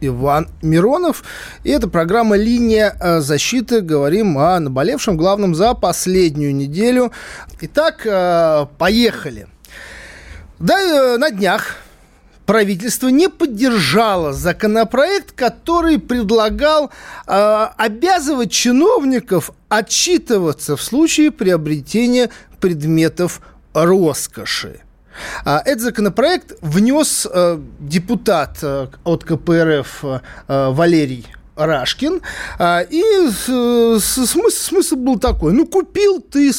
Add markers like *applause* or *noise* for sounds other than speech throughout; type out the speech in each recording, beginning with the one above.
Иван Миронов. И это программа «Линия э, защиты». Говорим о наболевшем главном за последнюю неделю. Итак, э, поехали. Да, э, на днях правительство не поддержало законопроект, который предлагал э, обязывать чиновников отчитываться в случае приобретения предметов роскоши. А, этот законопроект внес э, депутат э, от КПРФ э, Валерий Рашкин. А, и смысл, был такой. Ну, купил ты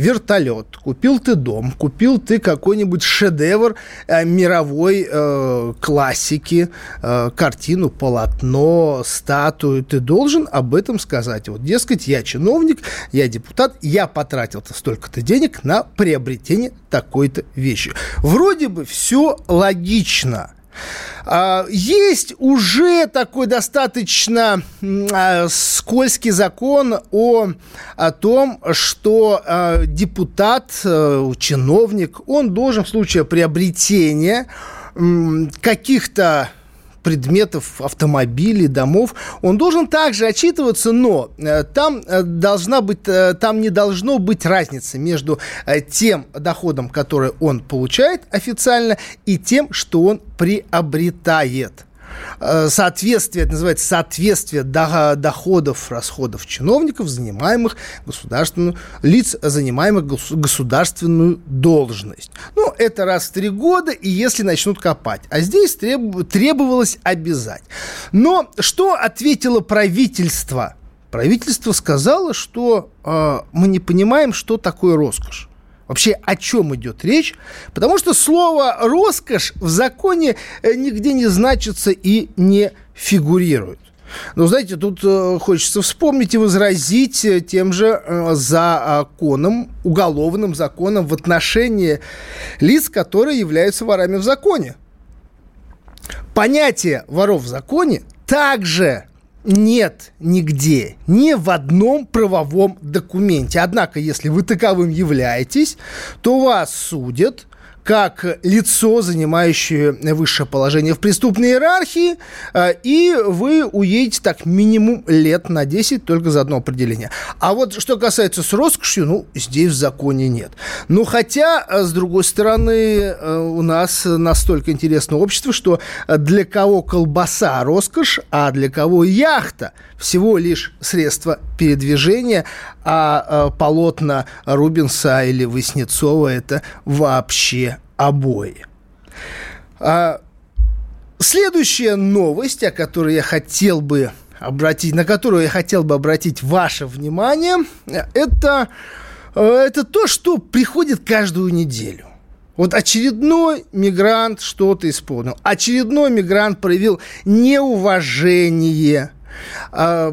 вертолет, купил ты дом, купил ты какой-нибудь шедевр э, мировой э, классики, э, картину, полотно, статую, ты должен об этом сказать. Вот, дескать, я чиновник, я депутат, я потратил-то столько-то денег на приобретение такой-то вещи. Вроде бы все логично. А, есть уже такой достаточно а, скользкий закон о, о том, что а, депутат, чиновник, он должен в случае приобретения каких-то предметов, автомобилей, домов, он должен также отчитываться, но э, там э, должна быть, э, там не должно быть разницы между тем доходом, который он получает официально, и тем, что он приобретает. Э, соответствие, это называется соответствие доходов, расходов чиновников, занимаемых государственную, лиц, занимаемых государственную должность. Ну, это раз в три года, и если начнут копать. А здесь треб, требовалось обязать. Но что ответило правительство? Правительство сказало, что э, мы не понимаем, что такое роскошь. Вообще, о чем идет речь? Потому что слово «роскошь» в законе э, нигде не значится и не фигурирует. Но, знаете, тут э, хочется вспомнить и возразить э, тем же законом, уголовным законом в отношении лиц, которые являются ворами в законе. Понятие воров в законе также нет нигде, ни в одном правовом документе. Однако, если вы таковым являетесь, то вас судят как лицо, занимающее высшее положение в преступной иерархии, э, и вы уедете так минимум лет на 10 только за одно определение. А вот что касается с роскошью, ну, здесь в законе нет. Ну, хотя, э, с другой стороны, э, у нас настолько интересное общество, что для кого колбаса роскошь, а для кого яхта всего лишь средство передвижения, а полотна Рубинса или Васнецова это вообще обои. А, следующая новость, о которой я хотел бы обратить, на которую я хотел бы обратить ваше внимание, это, это то, что приходит каждую неделю. Вот очередной мигрант что-то исполнил. Очередной мигрант проявил неуважение а,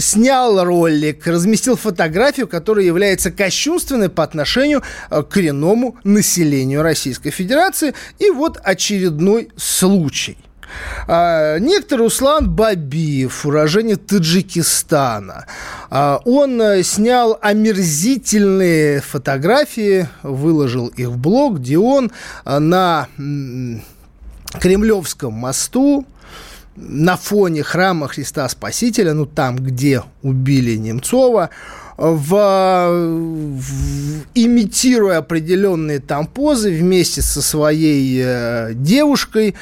снял ролик, разместил фотографию, которая является кощунственной по отношению э, к коренному населению Российской Федерации. И вот очередной случай. А, некто Руслан Бабиев, уроженец Таджикистана, а, он э, снял омерзительные фотографии, выложил их в блог, где он э, на Кремлевском мосту на фоне храма Христа Спасителя, ну там, где убили Немцова, в, в, имитируя определенные там позы вместе со своей э, девушкой.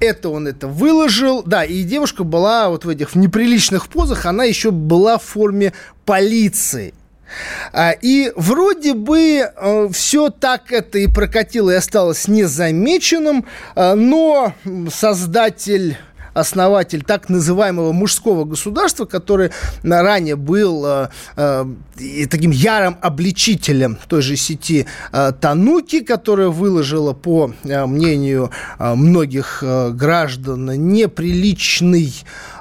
Это он это выложил. Да, и девушка была вот в этих в неприличных позах, она еще была в форме полиции. А, и вроде бы э, все так это и прокатило и осталось незамеченным, э, но создатель основатель так называемого мужского государства, который ранее был э, э, таким ярым обличителем той же сети э, Тануки, которая выложила, по э, мнению э, многих э, граждан, неприличный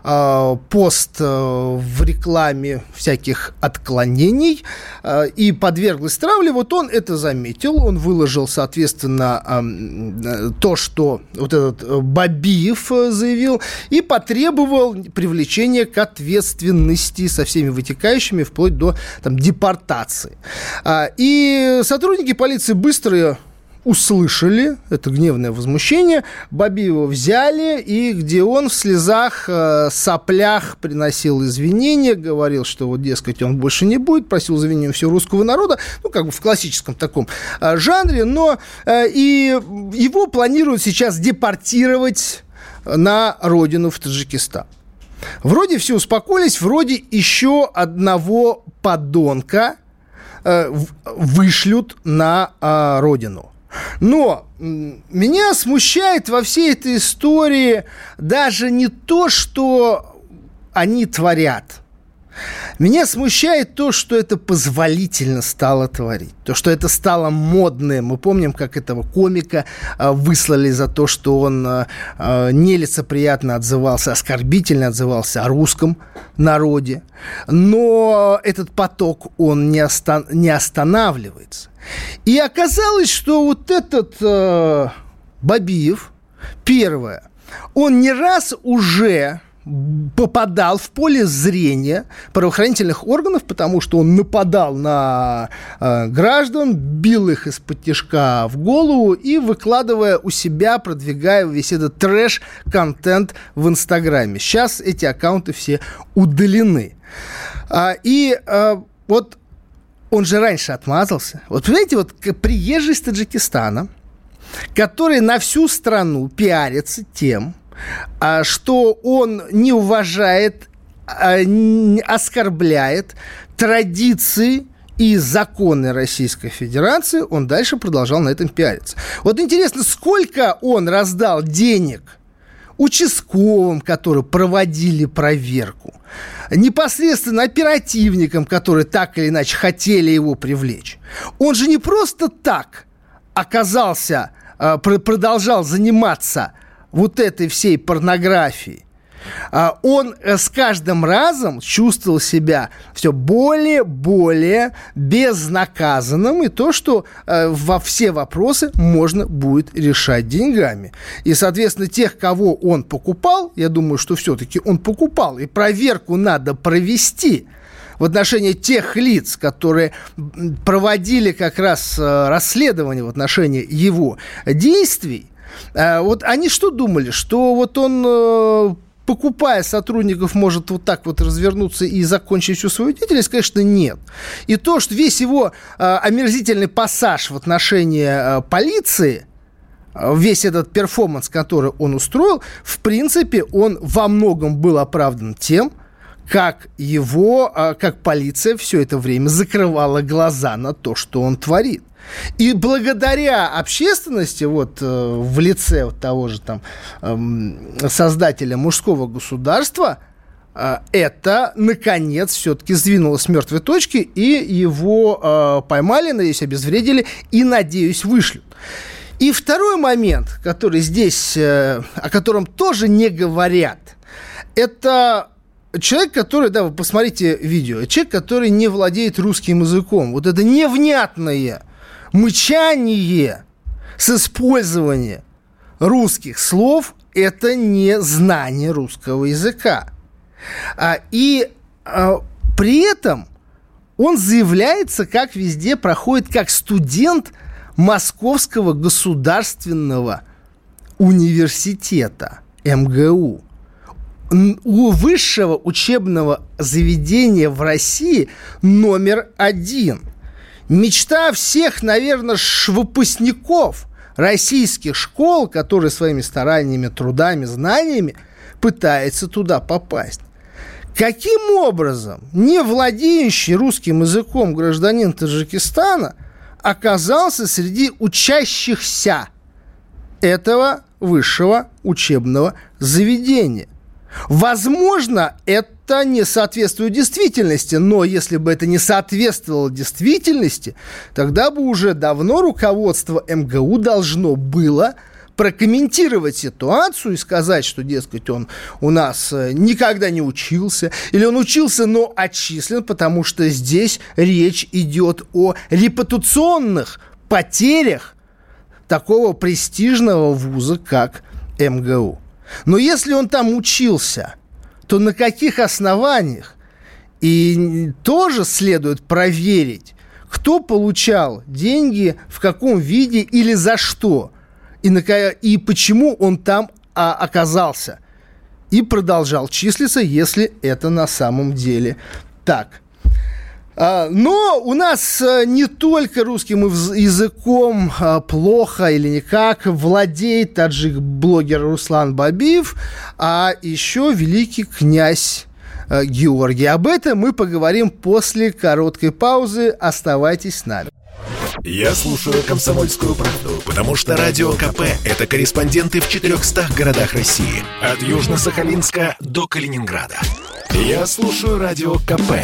э, пост э, в рекламе всяких отклонений э, и подверглась травле. Вот он это заметил, он выложил, соответственно, э, то, что вот этот Бабиев заявил, и потребовал привлечения к ответственности со всеми вытекающими, вплоть до там, депортации. А, и сотрудники полиции быстро услышали это гневное возмущение, Бабиева взяли, и где он в слезах, э, соплях приносил извинения, говорил, что вот, дескать, он больше не будет, просил извинения у всего русского народа, ну, как бы в классическом таком э, жанре, но э, и его планируют сейчас депортировать на родину в Таджикистан. Вроде все успокоились, вроде еще одного подонка вышлют на родину. Но меня смущает во всей этой истории даже не то, что они творят – меня смущает то, что это позволительно стало творить. То, что это стало модным. Мы помним, как этого комика э, выслали за то, что он э, нелицеприятно отзывался, оскорбительно отзывался о русском народе. Но этот поток, он не, остан- не останавливается. И оказалось, что вот этот э, Бабиев, первое, он не раз уже попадал в поле зрения правоохранительных органов, потому что он нападал на э, граждан, бил их из-под тяжка в голову и выкладывая у себя, продвигая весь этот трэш-контент в Инстаграме. Сейчас эти аккаунты все удалены. А, и а, вот он же раньше отмазался. Вот понимаете, вот приезжий из Таджикистана, который на всю страну пиарится тем, что он не уважает, а, оскорбляет традиции и законы Российской Федерации, он дальше продолжал на этом пиариться. Вот интересно, сколько он раздал денег участковым, которые проводили проверку, непосредственно оперативникам, которые так или иначе хотели его привлечь. Он же не просто так оказался, а, продолжал заниматься вот этой всей порнографии, а, он э, с каждым разом чувствовал себя все более-более безнаказанным, и то, что э, во все вопросы можно будет решать деньгами. И, соответственно, тех, кого он покупал, я думаю, что все-таки он покупал, и проверку надо провести в отношении тех лиц, которые проводили как раз э, расследование в отношении его действий, вот они что думали? Что вот он э, покупая сотрудников, может вот так вот развернуться и закончить всю свою деятельность, конечно, нет. И то, что весь его э, омерзительный пассаж в отношении полиции, весь этот перформанс, который он устроил, в принципе, он во многом был оправдан тем, как его, как полиция все это время закрывала глаза на то, что он творит. И благодаря общественности, вот э, в лице вот того же там э, создателя мужского государства, э, это, наконец, все-таки сдвинулось с мертвой точки, и его э, поймали, надеюсь, обезвредили, и, надеюсь, вышлют. И второй момент, который здесь, о котором тоже не говорят, это человек, который, да, вы посмотрите видео, человек, который не владеет русским языком. Вот это невнятное Мычание с использованием русских слов – это не знание русского языка. А, и а, при этом он заявляется, как везде проходит, как студент Московского государственного университета МГУ. У высшего учебного заведения в России номер один – Мечта всех, наверное, выпускников российских школ, которые своими стараниями, трудами, знаниями пытаются туда попасть. Каким образом не владеющий русским языком гражданин Таджикистана оказался среди учащихся этого высшего учебного заведения. Возможно, это не соответствует действительности, но если бы это не соответствовало действительности, тогда бы уже давно руководство МГУ должно было прокомментировать ситуацию и сказать, что, дескать, он у нас э, никогда не учился, или он учился, но отчислен, потому что здесь речь идет о репутационных потерях такого престижного вуза, как МГУ. Но если он там учился, то на каких основаниях? И тоже следует проверить, кто получал деньги, в каком виде или за что, и, на, и почему он там а, оказался. И продолжал числиться, если это на самом деле так. А, но у нас э, не только русским языком а, плохо или никак владеет таджик-блогер Руслан Бабиев, а еще великий князь э, Георгий. Об этом мы поговорим после короткой паузы. Оставайтесь с нами. Я слушаю «Комсомольскую правду», потому что «Радио КП» — это корреспонденты в 400 городах России. От Южно-Сахалинска до Калининграда. Я слушаю «Радио КП»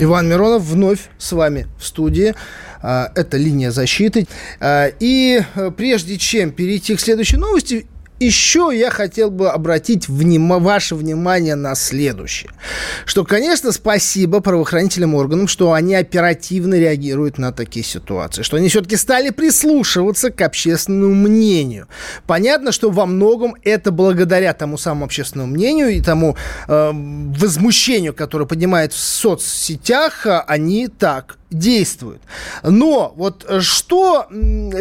Иван Миронов вновь с вами в студии. А, это линия защиты. А, и э, прежде чем перейти к следующей новости, еще я хотел бы обратить вним... ваше внимание на следующее. Что, конечно, спасибо правоохранительным органам, что они оперативно реагируют на такие ситуации. Что они все-таки стали прислушиваться к общественному мнению. Понятно, что во многом это благодаря тому самому общественному мнению и тому э, возмущению, которое поднимает в соцсетях, а они так действуют. Но вот что,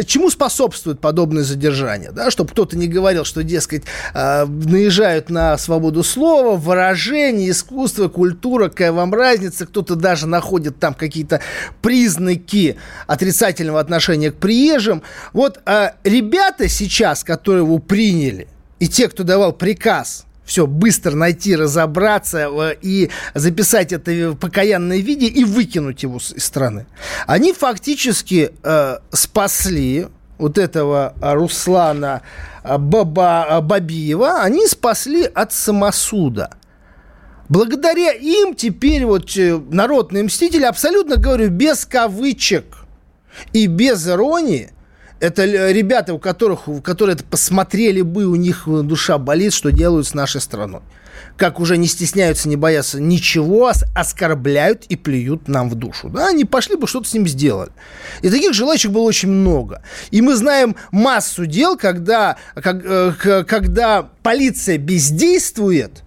чему способствует подобное задержание? Да? Чтобы кто-то не говорил, что, дескать, э, наезжают на свободу слова, выражение, искусство, культура, какая вам разница, кто-то даже находит там какие-то признаки отрицательного отношения к приезжим. Вот э, ребята сейчас, которые его приняли, и те, кто давал приказ все быстро найти, разобраться э, и записать это в покаянное виде и выкинуть его из страны. Они фактически э, спасли вот этого Руслана э, Баба, э, Бабиева, они спасли от самосуда. Благодаря им теперь вот народные мстители, абсолютно говорю, без кавычек и без иронии, это ребята, у которых, которые это посмотрели бы, у них душа болит, что делают с нашей страной. Как уже не стесняются, не боятся ничего, оскорбляют и плюют нам в душу. Да, они пошли бы что-то с ним сделали. И таких желающих было очень много. И мы знаем массу дел, когда, как, э, когда полиция бездействует –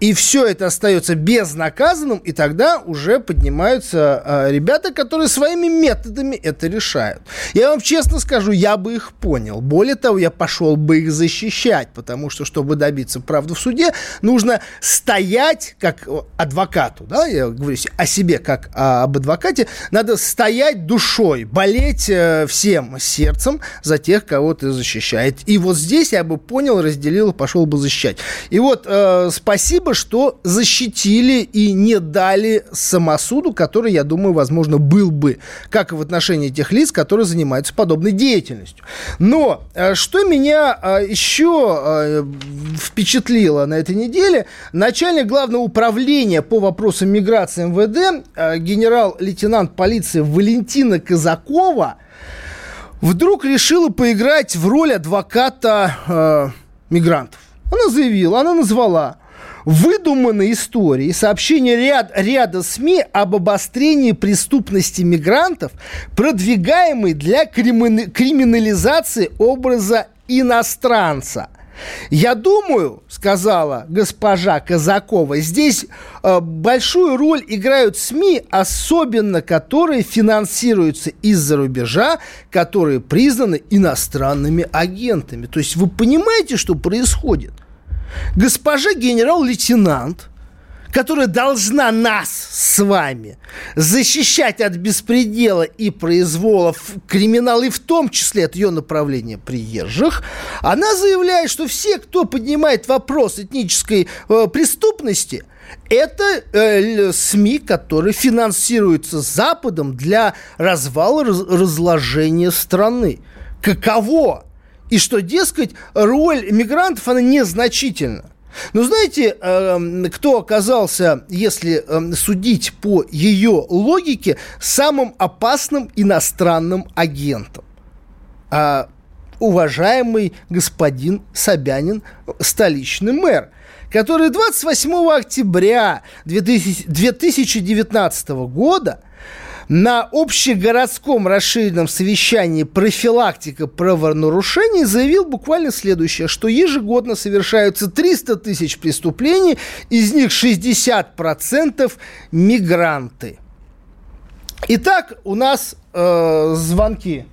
и все это остается безнаказанным, и тогда уже поднимаются э, ребята, которые своими методами это решают. Я вам честно скажу, я бы их понял. Более того, я пошел бы их защищать, потому что, чтобы добиться правды в суде, нужно стоять как адвокату, да, я говорю о себе как об адвокате, надо стоять душой, болеть э, всем сердцем за тех, кого ты защищаешь. И вот здесь я бы понял, разделил, пошел бы защищать. И вот э, спасибо спасибо, что защитили и не дали самосуду, который, я думаю, возможно, был бы, как и в отношении тех лиц, которые занимаются подобной деятельностью. Но э, что меня э, еще э, впечатлило на этой неделе, начальник главного управления по вопросам миграции МВД, генерал-лейтенант полиции Валентина Казакова, вдруг решила поиграть в роль адвоката э, мигрантов. Она заявила, она назвала выдуманные истории, сообщения ряд, ряда СМИ об обострении преступности мигрантов, продвигаемые для криминализации образа иностранца. Я думаю, сказала госпожа Казакова, здесь э, большую роль играют СМИ, особенно которые финансируются из-за рубежа, которые признаны иностранными агентами. То есть вы понимаете, что происходит? Госпожа генерал-лейтенант которая должна нас с вами защищать от беспредела и произвола криминала, и в том числе от ее направления приезжих, она заявляет, что все, кто поднимает вопрос этнической э, преступности, это э, СМИ, которые финансируются Западом для развала, раз, разложения страны. Каково? И что, дескать, роль мигрантов, она незначительна. Но знаете, эм, кто оказался, если эм, судить по ее логике, самым опасным иностранным агентом? А, уважаемый господин Собянин, столичный мэр, который 28 октября 2019 года на общегородском расширенном совещании профилактика правонарушений заявил буквально следующее, что ежегодно совершаются 300 тысяч преступлений, из них 60% мигранты. Итак, у нас э, звонки.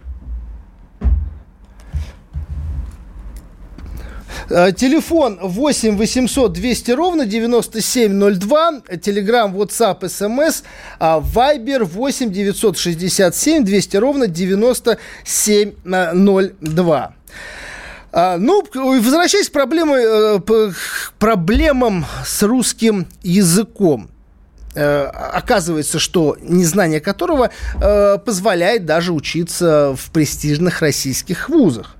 Телефон 8 800 200 ровно 9702. Телеграм, WhatsApp, смс. Вайбер 8 967 200 ровно 9702. А, ну, возвращаясь к, проблемы, э, к проблемам с русским языком. Э, оказывается, что незнание которого позволяет даже учиться в престижных российских вузах.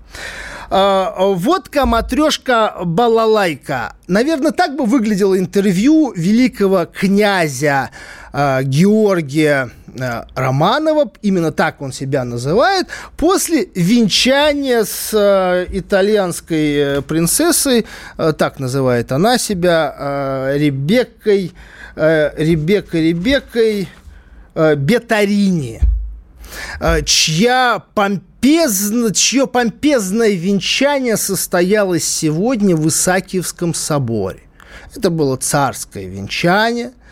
А, водка, матрешка, балалайка. Наверное, так бы выглядело интервью великого князя э, Георгия э, Романова, именно так он себя называет, после венчания с э, итальянской принцессой, э, так называет она себя, э, Ребеккой, э, Ребеккой, Ребеккой э, Бетарини, э, чья помпезная помпезно, чье помпезное венчание состоялось сегодня в Исаакиевском соборе. Это было царское венчание –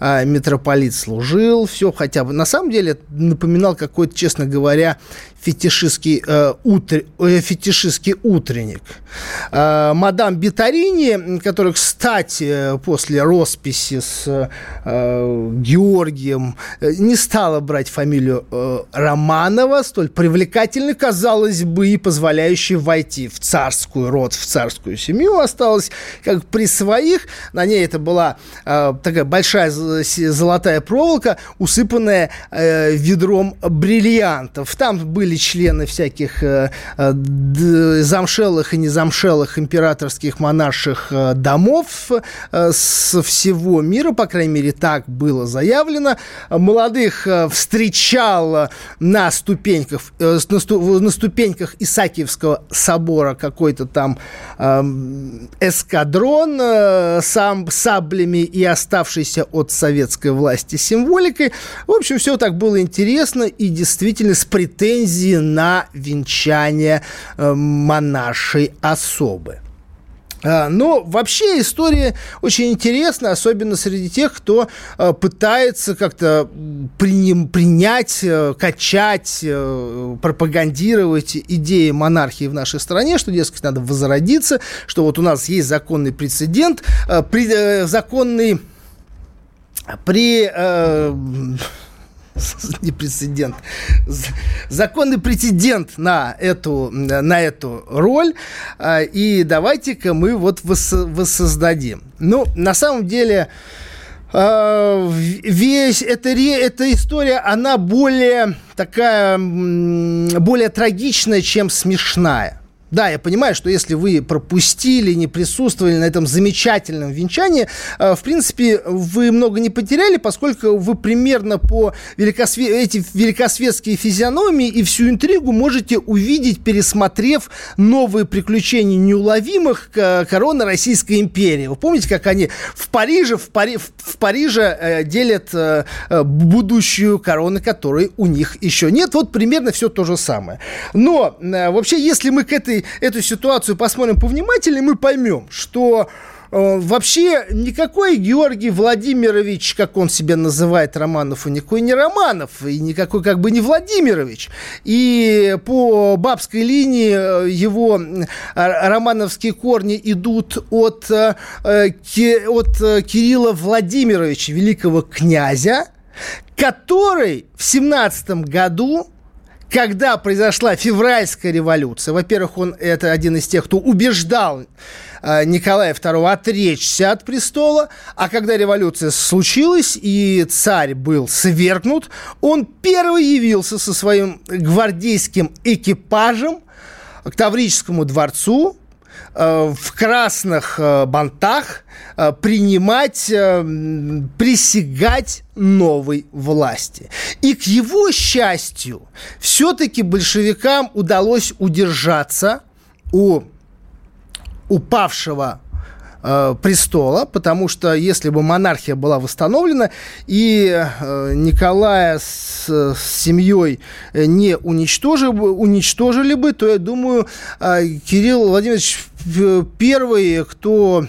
а, митрополит служил, все хотя бы. На самом деле напоминал какой-то, честно говоря, фетишистский, э, утр, э, фетишистский утренник. Э, мадам Битарини, которая, кстати, после росписи с э, Георгием э, не стала брать фамилию э, Романова, столь привлекательной, казалось бы, и позволяющей войти в царскую род, в царскую семью, осталась как при своих. На ней это была э, такая большая золотая проволока, усыпанная э, ведром бриллиантов. Там были члены всяких э, э, замшелых и незамшелых императорских монарших э, домов с всего мира, по крайней мере, так было заявлено. Молодых встречал на ступеньках, на, сту, на ступеньках Исаакиевского собора какой-то там э, эскадрон сам, саблями и оставшийся от советской власти символикой. В общем, все так было интересно и действительно с претензией на венчание э, монаршей особы. А, но вообще история очень интересна, особенно среди тех, кто э, пытается как-то принять, э, качать, пропагандировать идеи монархии в нашей стране, что, дескать, надо возродиться, что вот у нас есть законный прецедент, законный при... *laughs* Не прецедент, законный прецедент на эту, на эту роль, э, и давайте-ка мы вот воссоздадим. Ну, на самом деле, э, весь эта, эта история, она более такая, более трагичная, чем смешная. Да, я понимаю, что если вы пропустили, не присутствовали на этом замечательном венчании, э, в принципе, вы много не потеряли, поскольку вы примерно по великосве... эти великосветские физиономии и всю интригу можете увидеть, пересмотрев новые приключения неуловимых короны Российской империи. Вы помните, как они в Париже, в, Пари... в Париже э, делят э, будущую корону, которой у них еще нет. Вот примерно все то же самое. Но вообще, если мы к этой эту ситуацию посмотрим повнимательнее, мы поймем, что Э, вообще никакой Георгий Владимирович, как он себя называет, Романов, и никакой не Романов, и никакой как бы не Владимирович. И по бабской линии э, его романовские корни идут от, э, от Кирилла Владимировича, великого князя, который в 17 году когда произошла февральская революция, во-первых, он это один из тех, кто убеждал Э, Николая II отречься от престола, а когда революция случилась и царь был свергнут, он первый явился со своим гвардейским экипажем к Таврическому дворцу, в красных э, бантах принимать, присягать новой власти. И к его счастью, все-таки большевикам удалось удержаться у упавшего э, престола, потому что если бы монархия была восстановлена и э, Николая с, с семьей не уничтожили, уничтожили бы, то я думаю, э, Кирилл Владимирович первый, кто,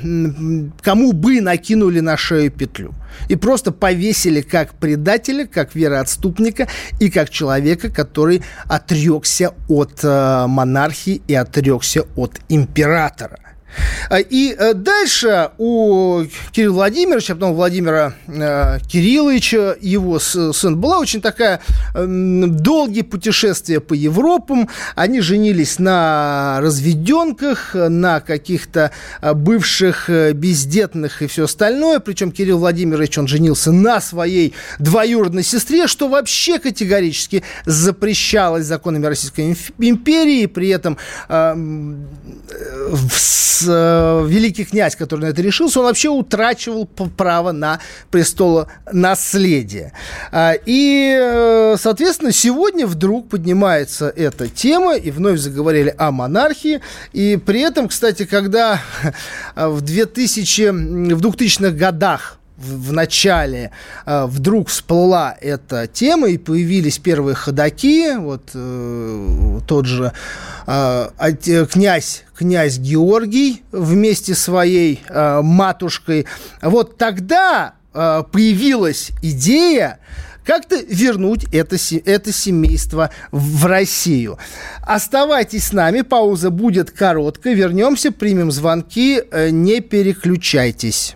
кому бы накинули на шею петлю. И просто повесили как предателя, как вероотступника и как человека, который отрекся от э, монархии и отрекся от императора. А, и э, дальше у Кирилла Владимировича, потом Владимира э, Кирилловича, его сын, была очень такая э, долгие путешествия по Европам. Они женились на разведенках, на каких-то э, бывших бездетных и все остальное. Причем Кирилл Владимирович, он женился на своей двоюродной сестре, что вообще категорически запрещалось законами Российской империи. При этом э, в э, великий князь, который на это решился, он вообще утрачивал право на престоло наследие. А, и, э, соответственно, сегодня вдруг поднимается эта тема, и вновь заговорили о монархии. И при этом, кстати, когда *laughs* в 2000, в 2000-х годах в, начале э, вдруг всплыла эта тема и появились первые ходаки, вот э, тот же э, князь князь Георгий вместе своей э, матушкой. Вот тогда э, появилась идея как-то вернуть это, это семейство в Россию. Оставайтесь с нами, пауза будет короткая. Вернемся, примем звонки, э, не переключайтесь.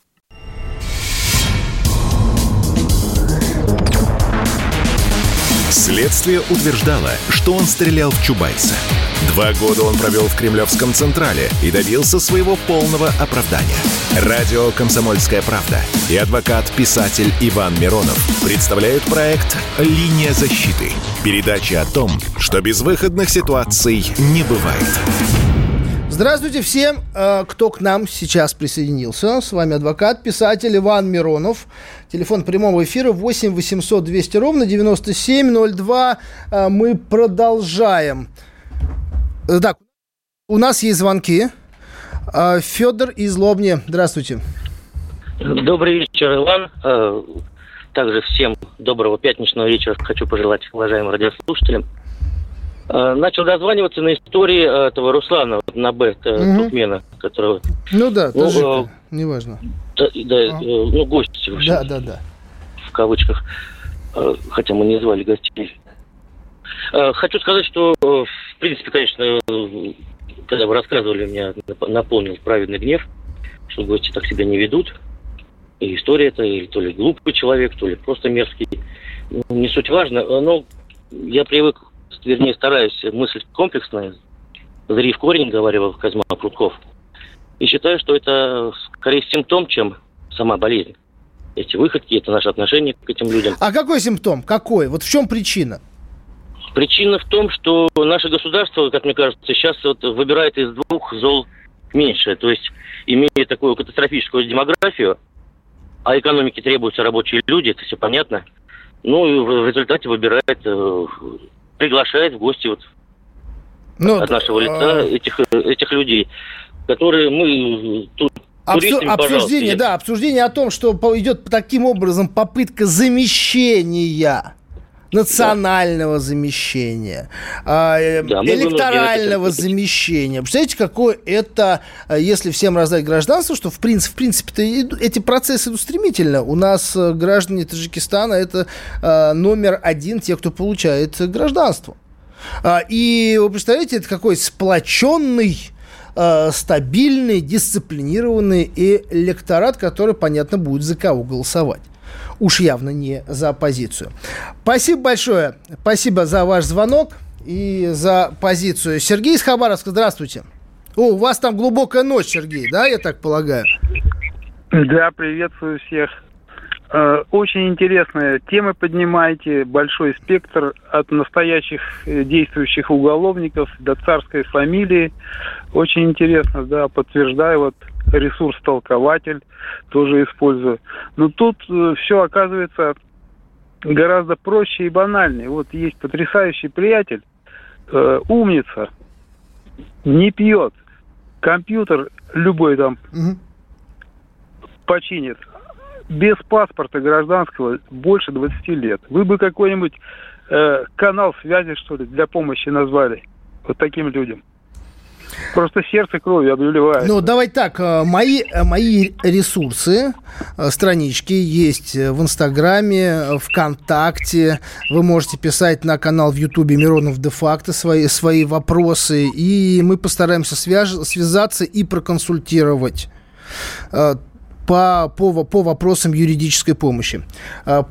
Следствие утверждало, что он стрелял в Чубайса. Два года он провел в Кремлевском Централе и добился своего полного оправдания. Радио «Комсомольская правда» и адвокат-писатель Иван Миронов представляют проект «Линия защиты». Передача о том, что безвыходных ситуаций не бывает. Здравствуйте всем, э, кто к нам сейчас присоединился. С вами адвокат, писатель Иван Миронов. Телефон прямого эфира 8 800 200 ровно 9702. Э, мы продолжаем. Э, так, у нас есть звонки. Федор из Лобни. Здравствуйте. Добрый вечер, Иван. Также всем доброго пятничного вечера хочу пожелать уважаемым радиослушателям. Э, начал дозваниваться на истории э, этого Руслана на Б, угу. туркмена, которого... Ну да, ну, таджика, э, неважно. Да, да а. ну гости, в общем, Да, да, да. В кавычках. Э, хотя мы не звали гостей. Хочу сказать, что, в принципе, конечно, когда вы рассказывали, меня наполнил праведный гнев, что гости так себя не ведут. И история это, или то ли глупый человек, то ли просто мерзкий. Ну, не суть важно, но я привык вернее, стараюсь мыслить комплексно, зри в корень, говорил Казьма Прутков. И считаю, что это скорее симптом, чем сама болезнь. Эти выходки, это наше отношение к этим людям. А какой симптом? Какой? Вот в чем причина? Причина в том, что наше государство, как мне кажется, сейчас вот выбирает из двух зол меньшее. То есть, имея такую катастрофическую демографию, а экономике требуются рабочие люди, это все понятно. Ну и в результате выбирает э, приглашает в гости вот ну, от нашего лица а... этих, этих людей, которые мы тут Обсу- обсуждение, да, обсуждение о том, что идет таким образом попытка замещения национального да. замещения, а, э, да, электорального замещения. Представляете, какое это, э, если всем раздать гражданство, что в принципе, в принципе эти процессы идут стремительно. У нас э, граждане Таджикистана это номер один тех, кто получает гражданство. А, и вы представляете, это какой сплоченный стабильный, дисциплинированный электорат, который, понятно, будет за кого голосовать уж явно не за оппозицию. Спасибо большое. Спасибо за ваш звонок и за позицию. Сергей из Хабаровска, здравствуйте. О, у вас там глубокая ночь, Сергей, да, я так полагаю? Да, приветствую всех. Э, очень интересная тема поднимаете, большой спектр от настоящих э, действующих уголовников до царской фамилии. Очень интересно, да, подтверждаю, вот ресурс толкователь тоже использую. Но тут э, все оказывается гораздо проще и банальнее. Вот есть потрясающий приятель, э, умница, не пьет, компьютер любой там угу. починит, без паспорта гражданского больше 20 лет. Вы бы какой-нибудь э, канал связи, что ли, для помощи назвали вот таким людям. Просто сердце кровью обливает. Ну, давай так, э, мои, э, мои ресурсы, э, странички есть в Инстаграме, ВКонтакте. Вы можете писать на канал в Ютубе Миронов де-факто свои, свои вопросы, и мы постараемся свяж, связаться и проконсультировать по, по, по вопросам юридической помощи.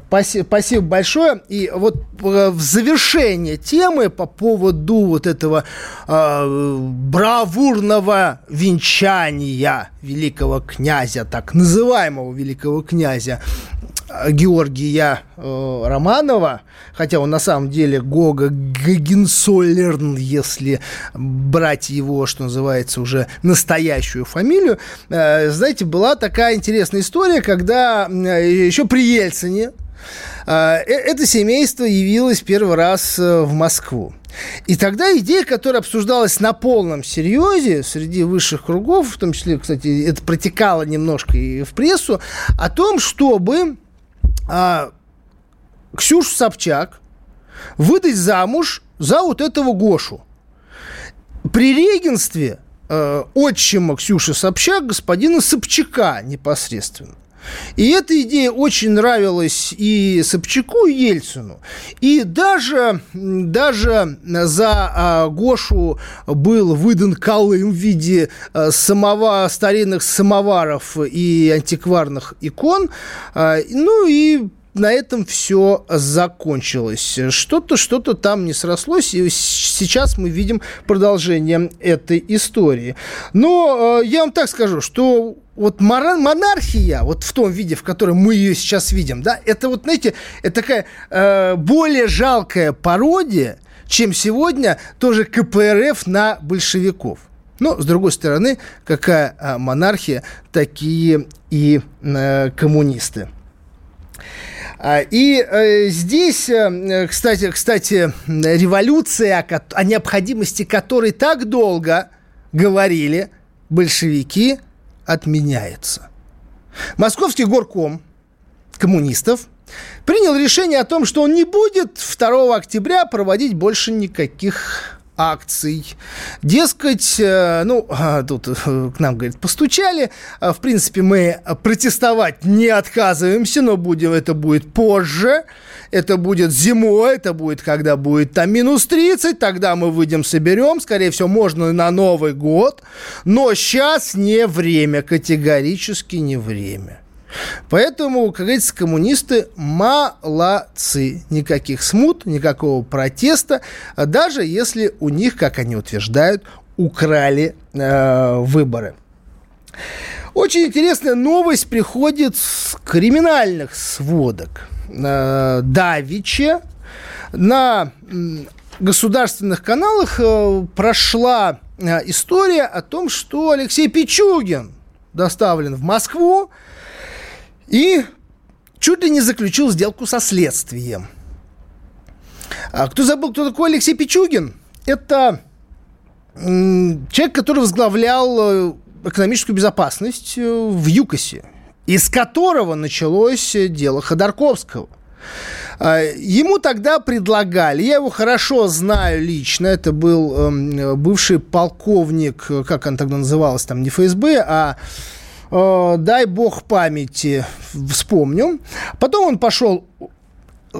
Спасибо, спасибо большое. И вот в завершение темы по поводу вот этого э, бравурного венчания великого князя, так называемого великого князя Георгия э, Романова, хотя он на самом деле Гога Гагенсолерн, если брать его, что называется, уже настоящую фамилию. Э, знаете, была такая интересная история, когда э, еще при Ельцине э, э, это семейство явилось первый раз э, в Москву. И тогда идея, которая обсуждалась на полном серьезе среди высших кругов, в том числе, кстати, это протекало немножко и в прессу, о том, чтобы а, Ксюшу Собчак выдать замуж за вот этого Гошу. При регенстве э, отчима Ксюши Собчак господина Собчака непосредственно. И эта идея очень нравилась и Собчаку, и Ельцину. И даже, даже за а, Гошу был выдан Колым в виде а, самова, старинных самоваров и антикварных икон. А, ну и на этом все закончилось. Что-то, что-то там не срослось, и сейчас мы видим продолжение этой истории. Но э, я вам так скажу, что вот монархия, вот в том виде, в котором мы ее сейчас видим, да, это вот, знаете, это такая э, более жалкая пародия, чем сегодня тоже КПРФ на большевиков. Но, с другой стороны, какая э, монархия, такие и э, коммунисты. А, и э, здесь, э, кстати, кстати, революция, о необходимости которой так долго говорили большевики, отменяется. Московский горком коммунистов принял решение о том, что он не будет 2 октября проводить больше никаких акций. Дескать, э, ну, а, тут э, к нам, говорит, постучали. А, в принципе, мы протестовать не отказываемся, но будем, это будет позже. Это будет зимой, это будет, когда будет там минус 30, тогда мы выйдем, соберем. Скорее всего, можно на Новый год. Но сейчас не время, категорически не время. Поэтому, как говорится, коммунисты молодцы. Никаких смут, никакого протеста, даже если у них, как они утверждают, украли э, выборы. Очень интересная новость приходит с криминальных сводок. Э, Давиче на государственных каналах э, прошла э, история о том, что Алексей Пичугин доставлен в Москву и чуть ли не заключил сделку со следствием. А кто забыл, кто такой Алексей Пичугин? Это человек, который возглавлял э, экономическую безопасность в ЮКОСе, из которого началось дело Ходорковского. Ему тогда предлагали, я его хорошо знаю лично, это был э, бывший полковник, как он тогда назывался, там не ФСБ, а э, дай бог памяти, вспомню. Потом он пошел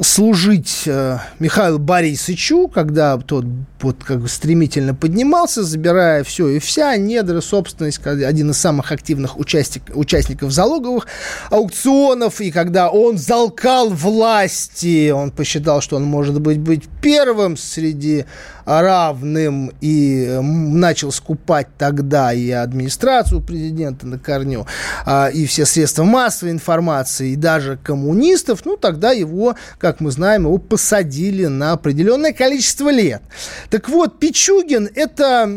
служить э, Михаилу Борисовичу, когда тот вот как бы стремительно поднимался, забирая все и вся, недры, собственность, один из самых активных участник, участников залоговых аукционов, и когда он залкал власти, он посчитал, что он может быть, быть первым среди равным и начал скупать тогда и администрацию президента на корню, а, и все средства массовой информации, и даже коммунистов, ну, тогда его, как мы знаем, его посадили на определенное количество лет. Так вот, Пичугин это,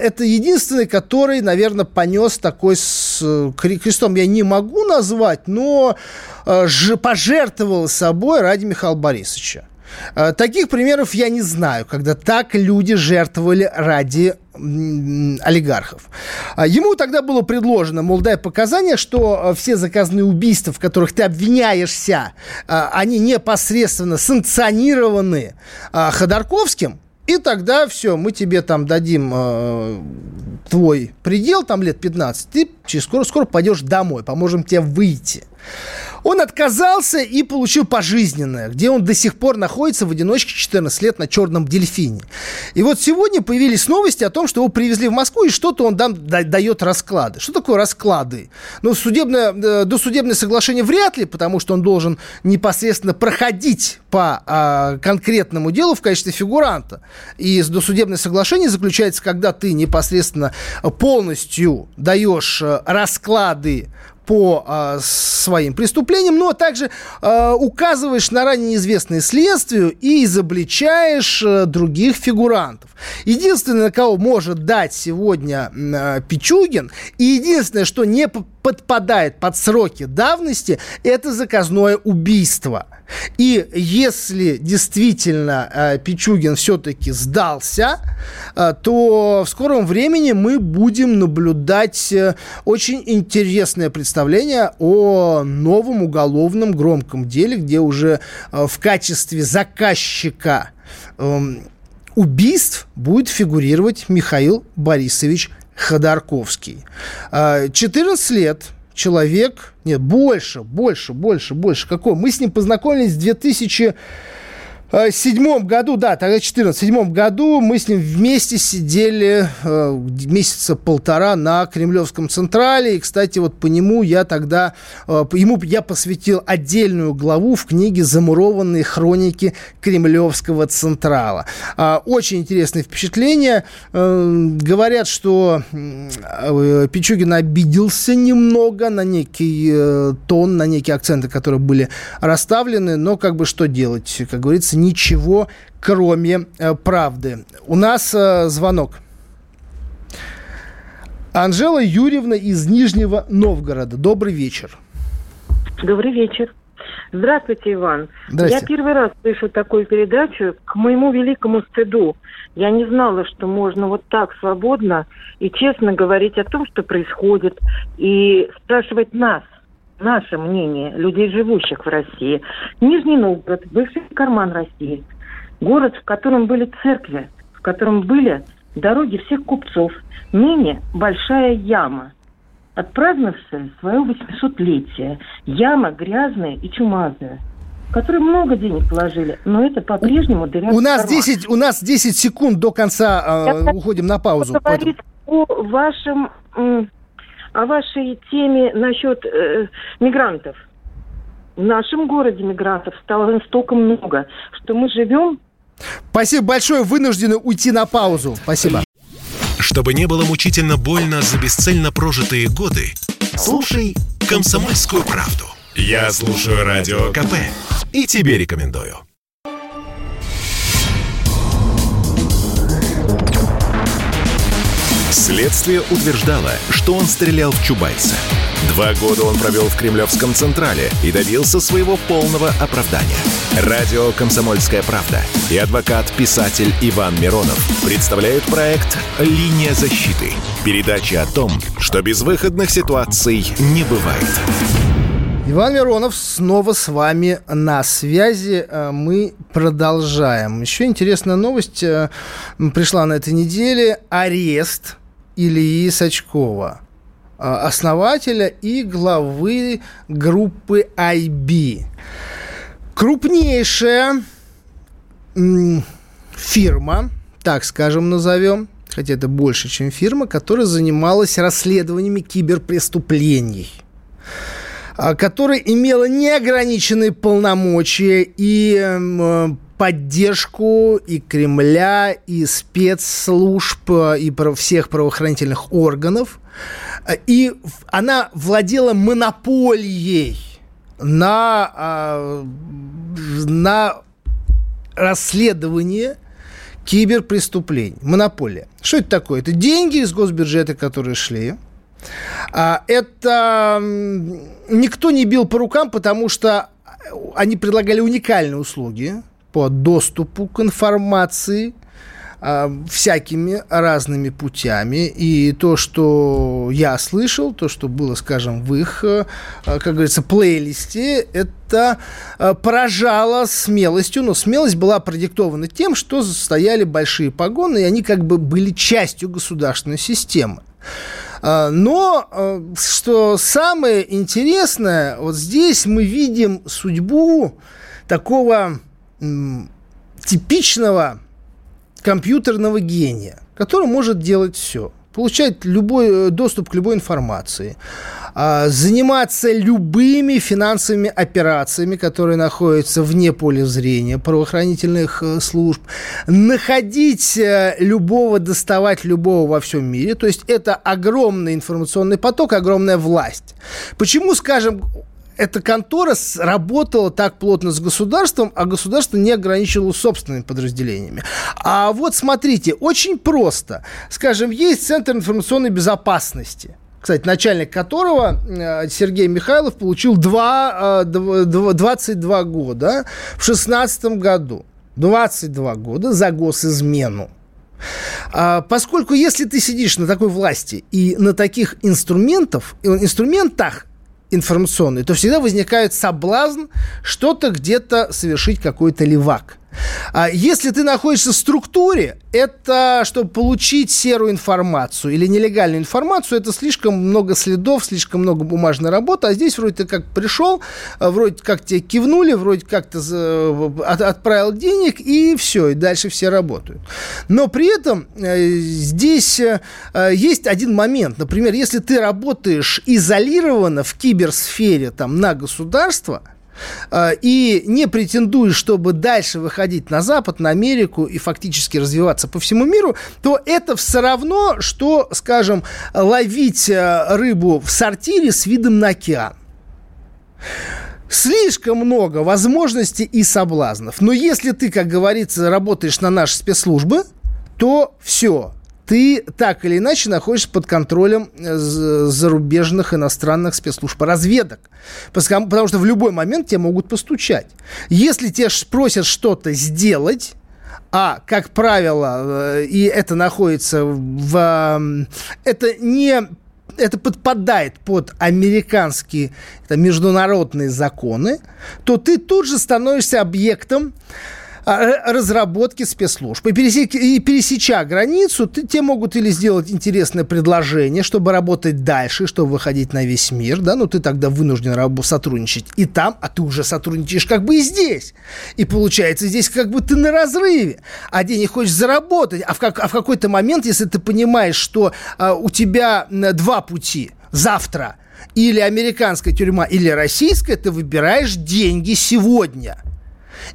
это единственный, который, наверное, понес такой с крестом, я не могу назвать, но э, пожертвовал собой ради Михаила Борисовича. Э, таких примеров я не знаю, когда так люди жертвовали ради олигархов. А ему тогда было предложено, мол, дай показания, что э, все заказные убийства, в которых ты обвиняешься, они непосредственно санкционированы Ходорковским, и тогда все, мы тебе там дадим э, твой предел, там лет 15, ты через скоро, скоро пойдешь домой, поможем тебе выйти. Он отказался и получил пожизненное, где он до сих пор находится в одиночке 14 лет на черном дельфине. И вот сегодня появились новости о том, что его привезли в Москву, и что-то он там дает расклады. Что такое расклады? Ну, судебное, э, досудебное соглашение вряд ли, потому что он должен непосредственно проходить по а, конкретному делу в качестве фигуранта. И досудебное соглашение заключается, когда ты непосредственно полностью даешь э, расклады по а, своим преступлениям, но также а, указываешь на ранее неизвестные следствию и изобличаешь а, других фигурантов. Единственное, на кого может дать сегодня а, Пичугин, и единственное, что не подпадает под сроки давности, это заказное убийство – и если действительно э, Пичугин все-таки сдался, э, то в скором времени мы будем наблюдать э, очень интересное представление о новом уголовном громком деле, где уже в качестве заказчика э, убийств будет фигурировать Михаил Борисович Ходорковский. 14 э, лет человек, нет, больше, больше, больше, больше. Какой? Мы с ним познакомились в 2000 в седьмом году, да, тогда 14, в седьмом году мы с ним вместе сидели э, месяца полтора на Кремлевском Централе. И, кстати, вот по нему я тогда, э, ему я посвятил отдельную главу в книге «Замурованные хроники Кремлевского Централа». Э, очень интересные впечатления. Э, говорят, что э, Пичугин обиделся немного на некий э, тон, на некие акценты, которые были расставлены, но как бы что делать, как говорится, ничего, кроме э, правды. У нас э, звонок. Анжела Юрьевна из Нижнего Новгорода. Добрый вечер. Добрый вечер. Здравствуйте, Иван. Я первый раз слышу такую передачу. К моему великому стыду я не знала, что можно вот так свободно и честно говорить о том, что происходит, и спрашивать нас, наше мнение людей, живущих в России. Нижний Новгород, бывший карман России. Город, в котором были церкви, в котором были дороги всех купцов. Ныне большая яма, отпраздновавшая свое 800-летие. Яма грязная и чумазая которые много денег вложили, но это по-прежнему дырявый у нас 10 У нас 10 секунд до конца э, уходим на паузу. Поговорить о вашем о вашей теме насчет э, мигрантов. В нашем городе мигрантов стало настолько много, что мы живем... Спасибо большое. Вынуждены уйти на паузу. Спасибо. Чтобы не было мучительно больно за бесцельно прожитые годы, слушай «Комсомольскую правду». Я слушаю Радио КП и тебе рекомендую. Следствие утверждало, что он стрелял в Чубайса. Два года он провел в Кремлевском Централе и добился своего полного оправдания. Радио «Комсомольская правда» и адвокат-писатель Иван Миронов представляют проект «Линия защиты» Передача о том, что безвыходных ситуаций не бывает. Иван Миронов снова с вами на связи. Э, мы продолжаем. Еще интересная новость э, пришла на этой неделе. Арест Ильи Сачкова, э, основателя и главы группы IB. Крупнейшая фирма, так скажем, назовем, хотя это больше, чем фирма, которая занималась расследованиями киберпреступлений а, которая имела неограниченные полномочия и поддержку и Кремля, и спецслужб, и всех правоохранительных органов. И она владела монополией на, а, на расследование киберпреступлений. Монополия. Что это такое? Это деньги из госбюджета, которые шли а, это никто не бил по рукам, потому что они предлагали уникальные услуги по доступу к информации а, всякими разными путями. И то, что я слышал, то, что было, скажем, в их, а, как говорится, плейлисте, это поражало смелостью. Но смелость была продиктована тем, что стояли большие погоны, и они как бы были частью государственной системы. А, но, а, что самое интересное, вот здесь мы видим судьбу такого типичного компьютерного гения, который может делать все получать любой э, доступ к любой информации, а, заниматься любыми финансовыми операциями, которые находятся вне поля зрения правоохранительных э, служб, находить э, любого, доставать любого во всем мире. То есть это огромный информационный поток, огромная власть. Почему, скажем, эта контора работала так плотно с государством, а государство не ограничивало собственными подразделениями. А вот смотрите, очень просто. Скажем, есть Центр информационной безопасности – кстати, начальник которого, э, Сергей Михайлов, получил 2, 22 э, года в 2016 году. 22 года за госизмену. А, поскольку если ты сидишь на такой власти и на таких инструментов, инструментах, информационный, то всегда возникает соблазн что-то где-то совершить какой-то левак. А если ты находишься в структуре, это, чтобы получить серую информацию или нелегальную информацию, это слишком много следов, слишком много бумажной работы, а здесь вроде ты как пришел, а, вроде как тебе кивнули, вроде как ты отправил денег, и все, и дальше все работают. Но при этом э, здесь э, есть один момент. Например, если ты работаешь изолированно в киберсфере там, на государство – и не претендуешь, чтобы дальше выходить на Запад, на Америку и фактически развиваться по всему миру, то это все равно, что, скажем, ловить э, рыбу в сортире с видом на океан. Слишком много возможностей и соблазнов. Но если ты, как говорится, работаешь на наши спецслужбы, то все, ты так или иначе находишься под контролем э, зарубежных иностранных спецслужб, разведок. Потому что в любой момент тебя могут постучать. Если тебя просят что-то сделать, а, как правило, э, и это находится в... Это не это подпадает под американские это международные законы, то ты тут же становишься объектом разработки спецслужб. И, пересек, и пересеча границу, ты, те могут или сделать интересное предложение, чтобы работать дальше, чтобы выходить на весь мир, да, но ты тогда вынужден сотрудничать и там, а ты уже сотрудничаешь как бы и здесь. И получается, здесь как бы ты на разрыве, а денег хочешь заработать, а в, как, а в какой-то момент, если ты понимаешь, что а, у тебя два пути завтра, или американская тюрьма, или российская, ты выбираешь деньги сегодня –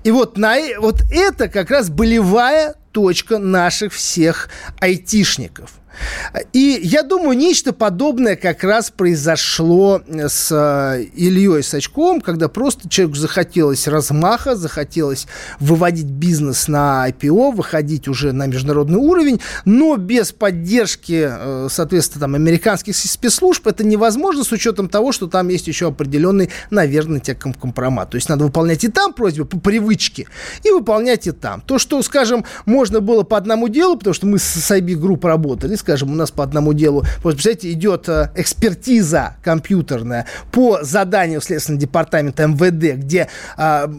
и вот, на, э, вот это как раз болевая точка наших всех айтишников – и я думаю, нечто подобное как раз произошло с э, Ильей Сачковым, когда просто человеку захотелось размаха, захотелось выводить бизнес на IPO, выходить уже на международный уровень, но без поддержки, э, соответственно, там, американских спецслужб это невозможно с учетом того, что там есть еще определенный, наверное, компромат. То есть надо выполнять и там просьбы по привычке, и выполнять и там. То, что, скажем, можно было по одному делу, потому что мы с IB Group работали, скажем, у нас по одному делу, вот, представляете, идет э, экспертиза компьютерная по заданию Следственного департамента МВД, где а,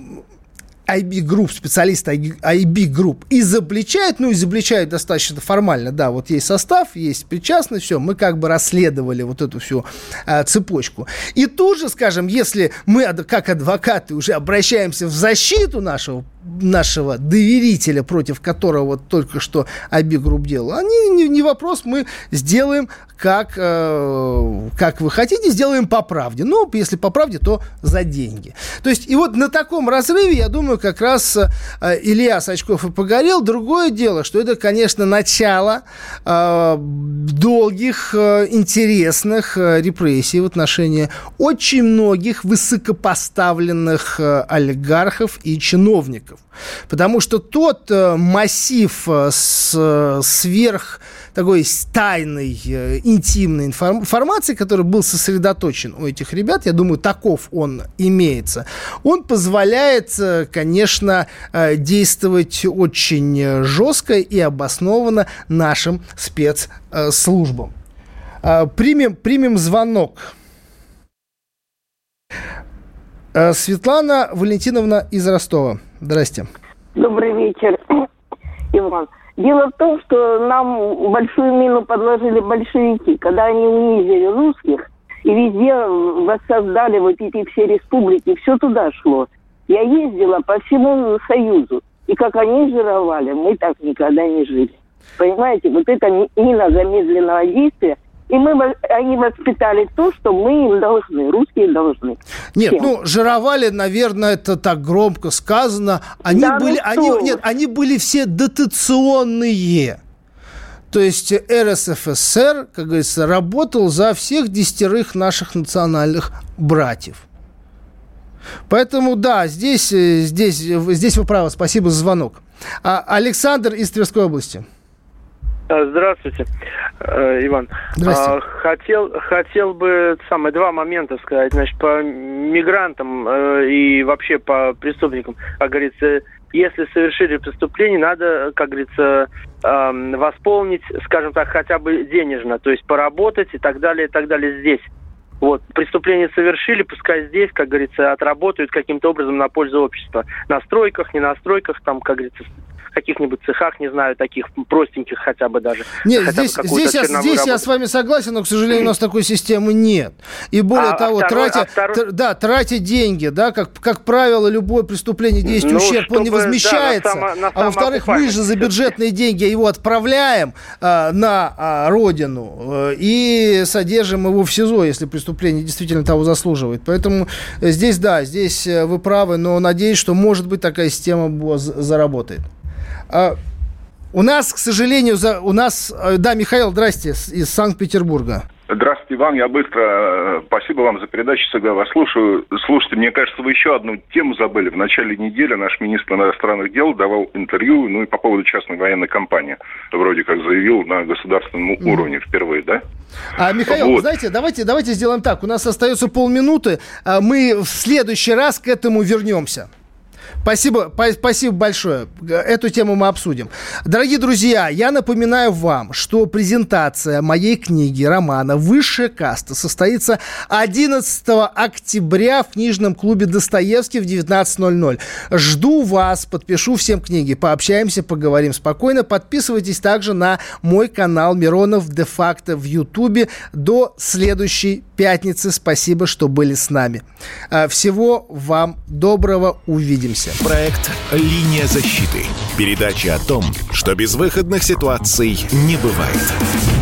IB Group, специалист IB Group, изобличает, ну, изобличает достаточно формально, да, вот есть состав, есть причастность, все, мы как бы расследовали вот эту всю а, цепочку. И тут же, скажем, если мы, как адвокаты, уже обращаемся в защиту нашего нашего доверителя, против которого только что Group делал, они не, не вопрос, мы сделаем как, э, как вы хотите, сделаем по правде. Ну, если по правде, то за деньги. То есть, и вот на таком разрыве, я думаю, как раз э, Илья Сачков и погорел. Другое дело, что это, конечно, начало э, долгих, э, интересных э, репрессий в отношении очень многих высокопоставленных э, олигархов и чиновников. Потому что тот э, массив э, с, сверх такой тайной, э, интимной информации, который был сосредоточен у этих ребят, я думаю, таков он имеется, он позволяет, конечно, действовать очень жестко и обоснованно нашим спецслужбам. Примем, примем звонок. Светлана Валентиновна из Ростова. Здрасте. Добрый вечер, *coughs* Иван. Дело в том, что нам большую мину подложили большевики, когда они унизили русских и везде воссоздали вот эти все республики, все туда шло. Я ездила по всему Союзу, и как они жировали, мы так никогда не жили. Понимаете, вот это мина замедленного действия, и мы, они воспитали то, что мы им должны, русские должны. Нет, Всем. ну, жировали, наверное, это так громко сказано. Они да, ну были, ну они, нет, они были все дотационные. То есть РСФСР, как говорится, работал за всех десятерых наших национальных братьев. Поэтому, да, здесь, э, здесь, здесь вы правы. Спасибо за звонок. А, Александр из Тверской области. Э, здравствуйте, э, Иван. Здравствуйте. А, хотел, хотел бы самые два момента сказать. Значит, по мигрантам э, и вообще по преступникам, как говорится, если совершили преступление, надо, как говорится, восполнить, скажем так, хотя бы денежно, то есть поработать и так далее, и так далее здесь. Вот, преступление совершили, пускай здесь, как говорится, отработают каким-то образом на пользу общества. На стройках, не на стройках, там, как говорится, каких-нибудь цехах, не знаю, таких простеньких хотя бы даже. Нет, здесь, здесь, я, здесь я с вами согласен, но, к сожалению, у нас такой системы нет. И более а, того, а второй, тратя, а второй... тр, да, тратя деньги, да, как, как правило, любое преступление, действие ну, ущерб, чтобы, он не возмещается. Да, на само, на а во-вторых, мы же за бюджетные деньги его отправляем а, на а, родину а, и содержим его в СИЗО, если преступление действительно того заслуживает. Поэтому здесь, да, здесь э, вы правы, но надеюсь, что, может быть, такая система заработает. А, у нас, к сожалению, за, у нас... Э, да, Михаил, здрасте, из Санкт-Петербурга. Здравствуйте, Иван, я быстро. Э, спасибо вам за передачу, всегда вас слушаю. Слушайте, мне кажется, вы еще одну тему забыли. В начале недели наш министр иностранных дел давал интервью, ну и по поводу частной военной компании. Вроде как заявил на государственном mm. уровне впервые, да? А, Михаил, вот. знаете, давайте, давайте сделаем так. У нас остается полминуты. А мы в следующий раз к этому вернемся. Спасибо, спасибо большое. Эту тему мы обсудим. Дорогие друзья, я напоминаю вам, что презентация моей книги, романа «Высшая каста» состоится 11 октября в книжном клубе Достоевский в 19.00. Жду вас, подпишу всем книги, пообщаемся, поговорим спокойно. Подписывайтесь также на мой канал Миронов де-факто в Ютубе. До следующей пятницы. Спасибо, что были с нами. А, всего вам доброго. Увидимся. Проект «Линия защиты». Передача о том, что безвыходных ситуаций не бывает.